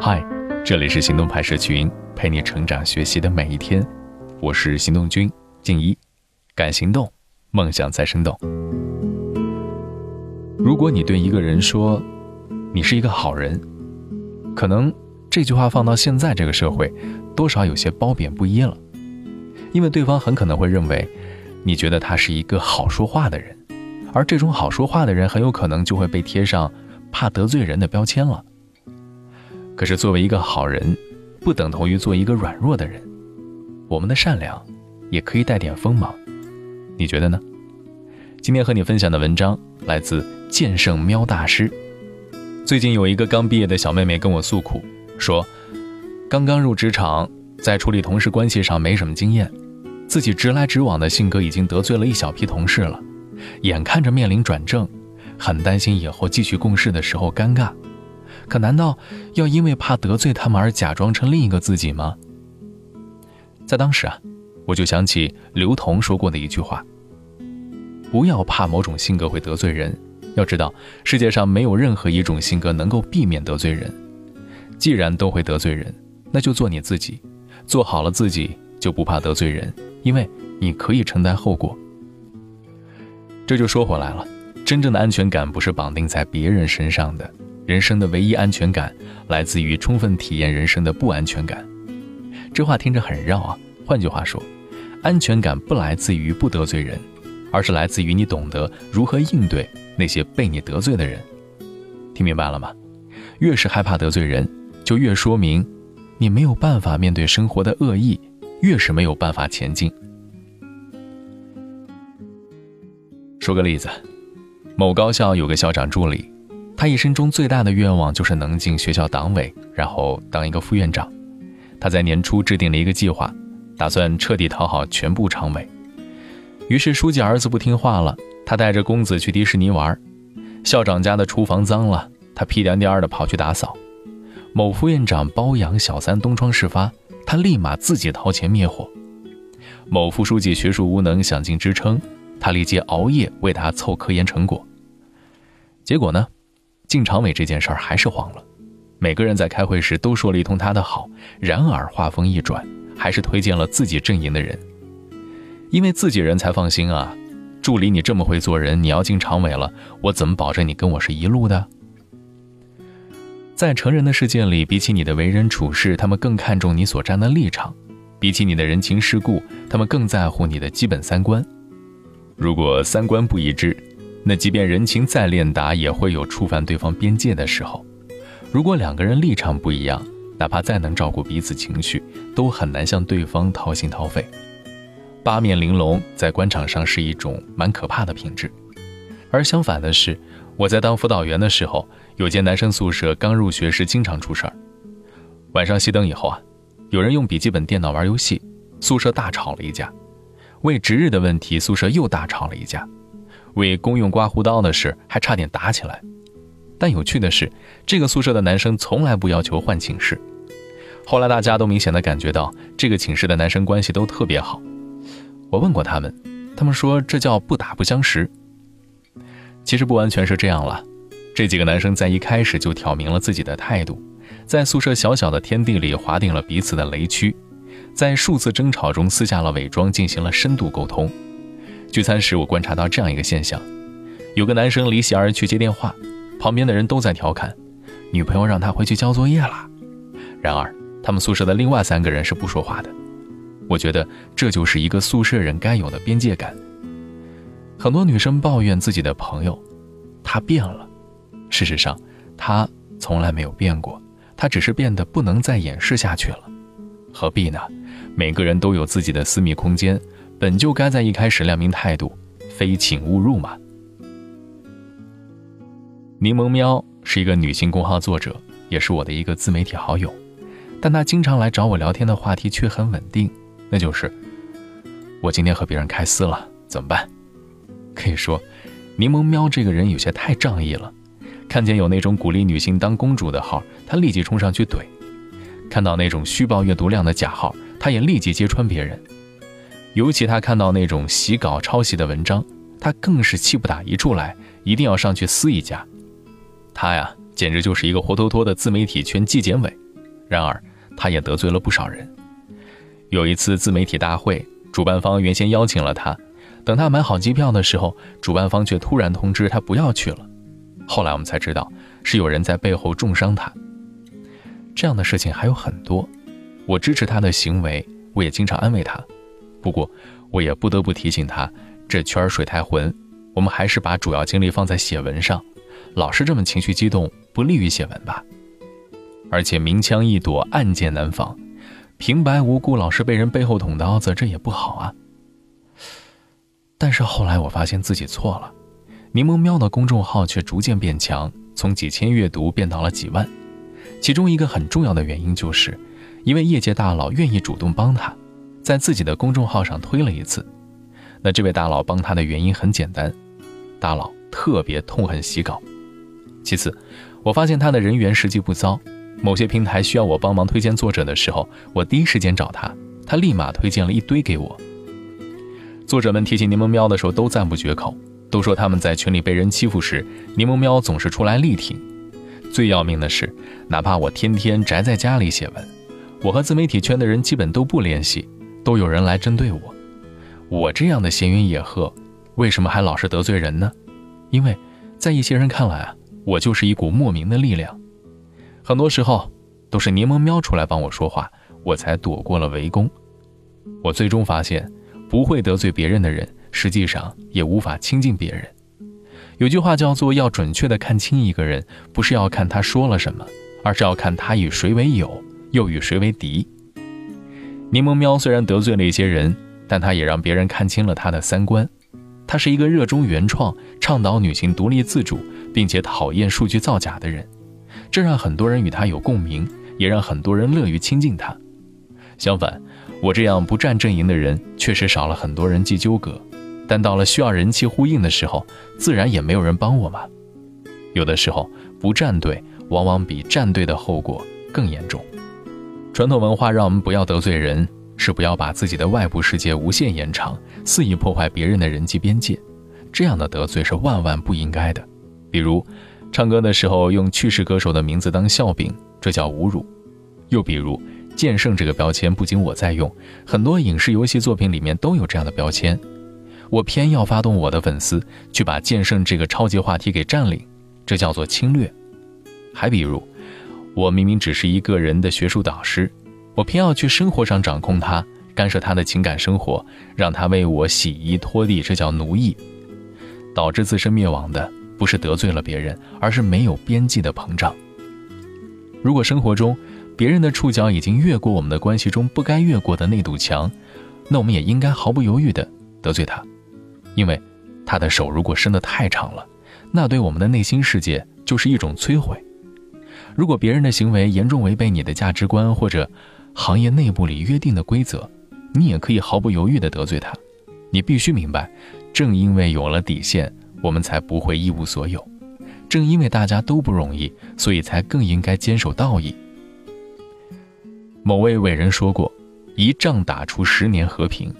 嗨，这里是行动派社群，陪你成长学习的每一天。我是行动君静一，敢行动，梦想才生动。如果你对一个人说你是一个好人，可能这句话放到现在这个社会，多少有些褒贬不一了，因为对方很可能会认为你觉得他是一个好说话的人，而这种好说话的人很有可能就会被贴上怕得罪人的标签了。可是，作为一个好人，不等同于做一个软弱的人。我们的善良，也可以带点锋芒，你觉得呢？今天和你分享的文章来自剑圣喵大师。最近有一个刚毕业的小妹妹跟我诉苦，说刚刚入职场，在处理同事关系上没什么经验，自己直来直往的性格已经得罪了一小批同事了，眼看着面临转正，很担心以后继续共事的时候尴尬。可难道要因为怕得罪他们而假装成另一个自己吗？在当时啊，我就想起刘同说过的一句话：“不要怕某种性格会得罪人，要知道世界上没有任何一种性格能够避免得罪人。既然都会得罪人，那就做你自己，做好了自己就不怕得罪人，因为你可以承担后果。”这就说回来了，真正的安全感不是绑定在别人身上的。人生的唯一安全感，来自于充分体验人生的不安全感。这话听着很绕啊。换句话说，安全感不来自于不得罪人，而是来自于你懂得如何应对那些被你得罪的人。听明白了吗？越是害怕得罪人，就越说明你没有办法面对生活的恶意，越是没有办法前进。说个例子，某高校有个校长助理。他一生中最大的愿望就是能进学校党委，然后当一个副院长。他在年初制定了一个计划，打算彻底讨好全部常委。于是书记儿子不听话了，他带着公子去迪士尼玩。校长家的厨房脏了，他屁颠颠的跑去打扫。某副院长包养小三东窗事发，他立马自己掏钱灭火。某副书记学术无能想尽支撑，他立即熬夜为他凑科研成果。结果呢？进常委这件事儿还是黄了，每个人在开会时都说了一通他的好，然而话锋一转，还是推荐了自己阵营的人，因为自己人才放心啊。助理，你这么会做人，你要进常委了，我怎么保证你跟我是一路的？在成人的世界里，比起你的为人处事，他们更看重你所站的立场；比起你的人情世故，他们更在乎你的基本三观。如果三观不一致，那即便人情再练达，也会有触犯对方边界的时候。如果两个人立场不一样，哪怕再能照顾彼此情绪，都很难向对方掏心掏肺。八面玲珑在官场上是一种蛮可怕的品质。而相反的是，我在当辅导员的时候，有间男生宿舍刚入学时经常出事儿。晚上熄灯以后啊，有人用笔记本电脑玩游戏，宿舍大吵了一架。为值日的问题，宿舍又大吵了一架。为公用刮胡刀的事还差点打起来，但有趣的是，这个宿舍的男生从来不要求换寝室。后来大家都明显的感觉到，这个寝室的男生关系都特别好。我问过他们，他们说这叫不打不相识。其实不完全是这样了，这几个男生在一开始就挑明了自己的态度，在宿舍小小的天地里划定了彼此的雷区，在数次争吵中撕下了伪装，进行了深度沟通。聚餐时，我观察到这样一个现象：有个男生离席而去接电话，旁边的人都在调侃，女朋友让他回去交作业了。然而，他们宿舍的另外三个人是不说话的。我觉得这就是一个宿舍人该有的边界感。很多女生抱怨自己的朋友，他变了。事实上，他从来没有变过，他只是变得不能再掩饰下去了。何必呢？每个人都有自己的私密空间。本就该在一开始亮明态度，非请勿入嘛。柠檬喵是一个女性公号作者，也是我的一个自媒体好友，但她经常来找我聊天的话题却很稳定，那就是我今天和别人开撕了，怎么办？可以说，柠檬喵这个人有些太仗义了，看见有那种鼓励女性当公主的号，她立即冲上去怼；看到那种虚报阅读量的假号，他也立即揭穿别人。尤其他看到那种洗稿抄袭的文章，他更是气不打一处来，一定要上去撕一架。他呀，简直就是一个活脱脱的自媒体圈纪检委。然而，他也得罪了不少人。有一次自媒体大会，主办方原先邀请了他，等他买好机票的时候，主办方却突然通知他不要去了。后来我们才知道，是有人在背后重伤他。这样的事情还有很多，我支持他的行为，我也经常安慰他。不过，我也不得不提醒他，这圈水太浑，我们还是把主要精力放在写文上。老是这么情绪激动，不利于写文吧。而且明枪易躲，暗箭难防，平白无故老是被人背后捅刀子，这也不好啊。但是后来我发现自己错了，柠檬喵的公众号却逐渐变强，从几千阅读变到了几万。其中一个很重要的原因就是，一位业界大佬愿意主动帮他，在自己的公众号上推了一次。那这位大佬帮他的原因很简单，大佬特别痛恨洗稿。其次，我发现他的人缘实际不糟，某些平台需要我帮忙推荐作者的时候，我第一时间找他，他立马推荐了一堆给我。作者们提起柠檬喵的时候都赞不绝口，都说他们在群里被人欺负时，柠檬喵总是出来力挺。最要命的是，哪怕我天天宅在家里写文，我和自媒体圈的人基本都不联系，都有人来针对我。我这样的闲云野鹤，为什么还老是得罪人呢？因为，在一些人看来啊，我就是一股莫名的力量。很多时候，都是柠檬喵出来帮我说话，我才躲过了围攻。我最终发现，不会得罪别人的人，实际上也无法亲近别人。有句话叫做“要准确的看清一个人，不是要看他说了什么，而是要看他与谁为友，又与谁为敌。”柠檬喵虽然得罪了一些人，但他也让别人看清了他的三观。他是一个热衷原创、倡导女性独立自主，并且讨厌数据造假的人，这让很多人与他有共鸣，也让很多人乐于亲近他。相反，我这样不站阵营的人，确实少了很多人际纠葛。但到了需要人气呼应的时候，自然也没有人帮我嘛。有的时候不站队，往往比站队的后果更严重。传统文化让我们不要得罪人，是不要把自己的外部世界无限延长，肆意破坏别人的人际边界。这样的得罪是万万不应该的。比如，唱歌的时候用去世歌手的名字当笑柄，这叫侮辱。又比如，剑圣这个标签不仅我在用，很多影视游戏作品里面都有这样的标签。我偏要发动我的粉丝去把剑圣这个超级话题给占领，这叫做侵略。还比如，我明明只是一个人的学术导师，我偏要去生活上掌控他，干涉他的情感生活，让他为我洗衣拖地，这叫奴役。导致自身灭亡的不是得罪了别人，而是没有边际的膨胀。如果生活中别人的触角已经越过我们的关系中不该越过的那堵墙，那我们也应该毫不犹豫地得罪他。因为他的手如果伸得太长了，那对我们的内心世界就是一种摧毁。如果别人的行为严重违背你的价值观或者行业内部里约定的规则，你也可以毫不犹豫地得罪他。你必须明白，正因为有了底线，我们才不会一无所有；正因为大家都不容易，所以才更应该坚守道义。某位伟人说过：“一仗打出十年和平。”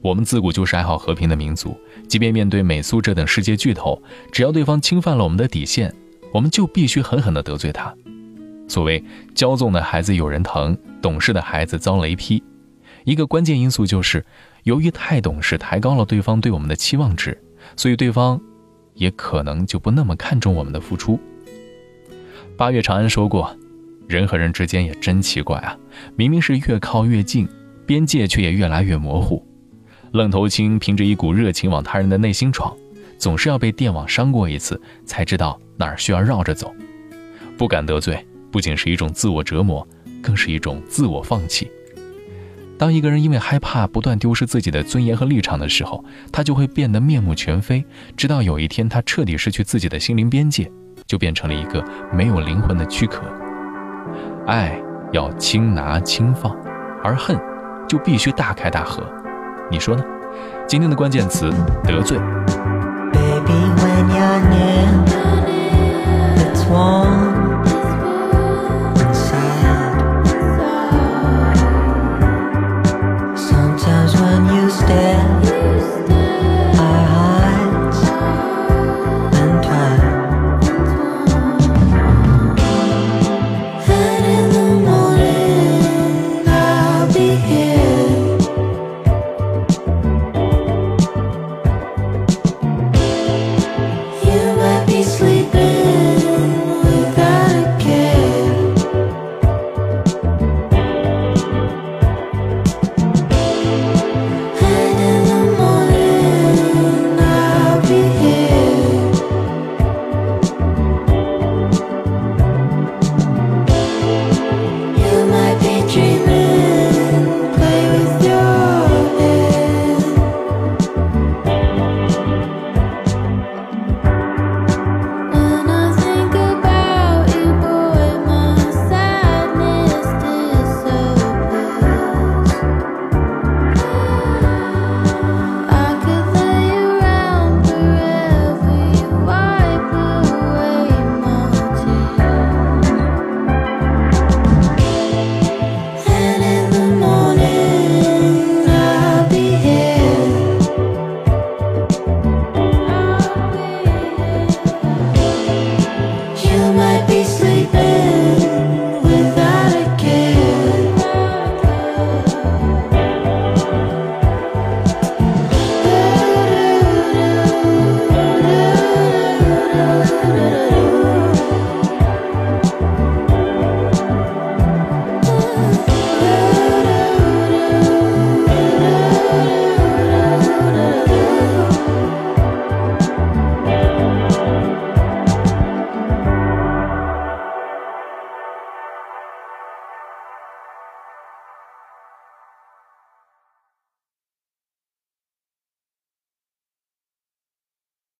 我们自古就是爱好和平的民族，即便面对美苏这等世界巨头，只要对方侵犯了我们的底线，我们就必须狠狠地得罪他。所谓骄纵的孩子有人疼，懂事的孩子遭雷劈。一个关键因素就是，由于太懂事，抬高了对方对我们的期望值，所以对方也可能就不那么看重我们的付出。八月长安说过，人和人之间也真奇怪啊，明明是越靠越近，边界却也越来越模糊。愣头青凭着一股热情往他人的内心闯，总是要被电网伤过一次，才知道哪儿需要绕着走。不敢得罪，不仅是一种自我折磨，更是一种自我放弃。当一个人因为害怕不断丢失自己的尊严和立场的时候，他就会变得面目全非，直到有一天他彻底失去自己的心灵边界，就变成了一个没有灵魂的躯壳。爱要轻拿轻放，而恨就必须大开大合。你说呢？今天的关键词得罪。 사냥의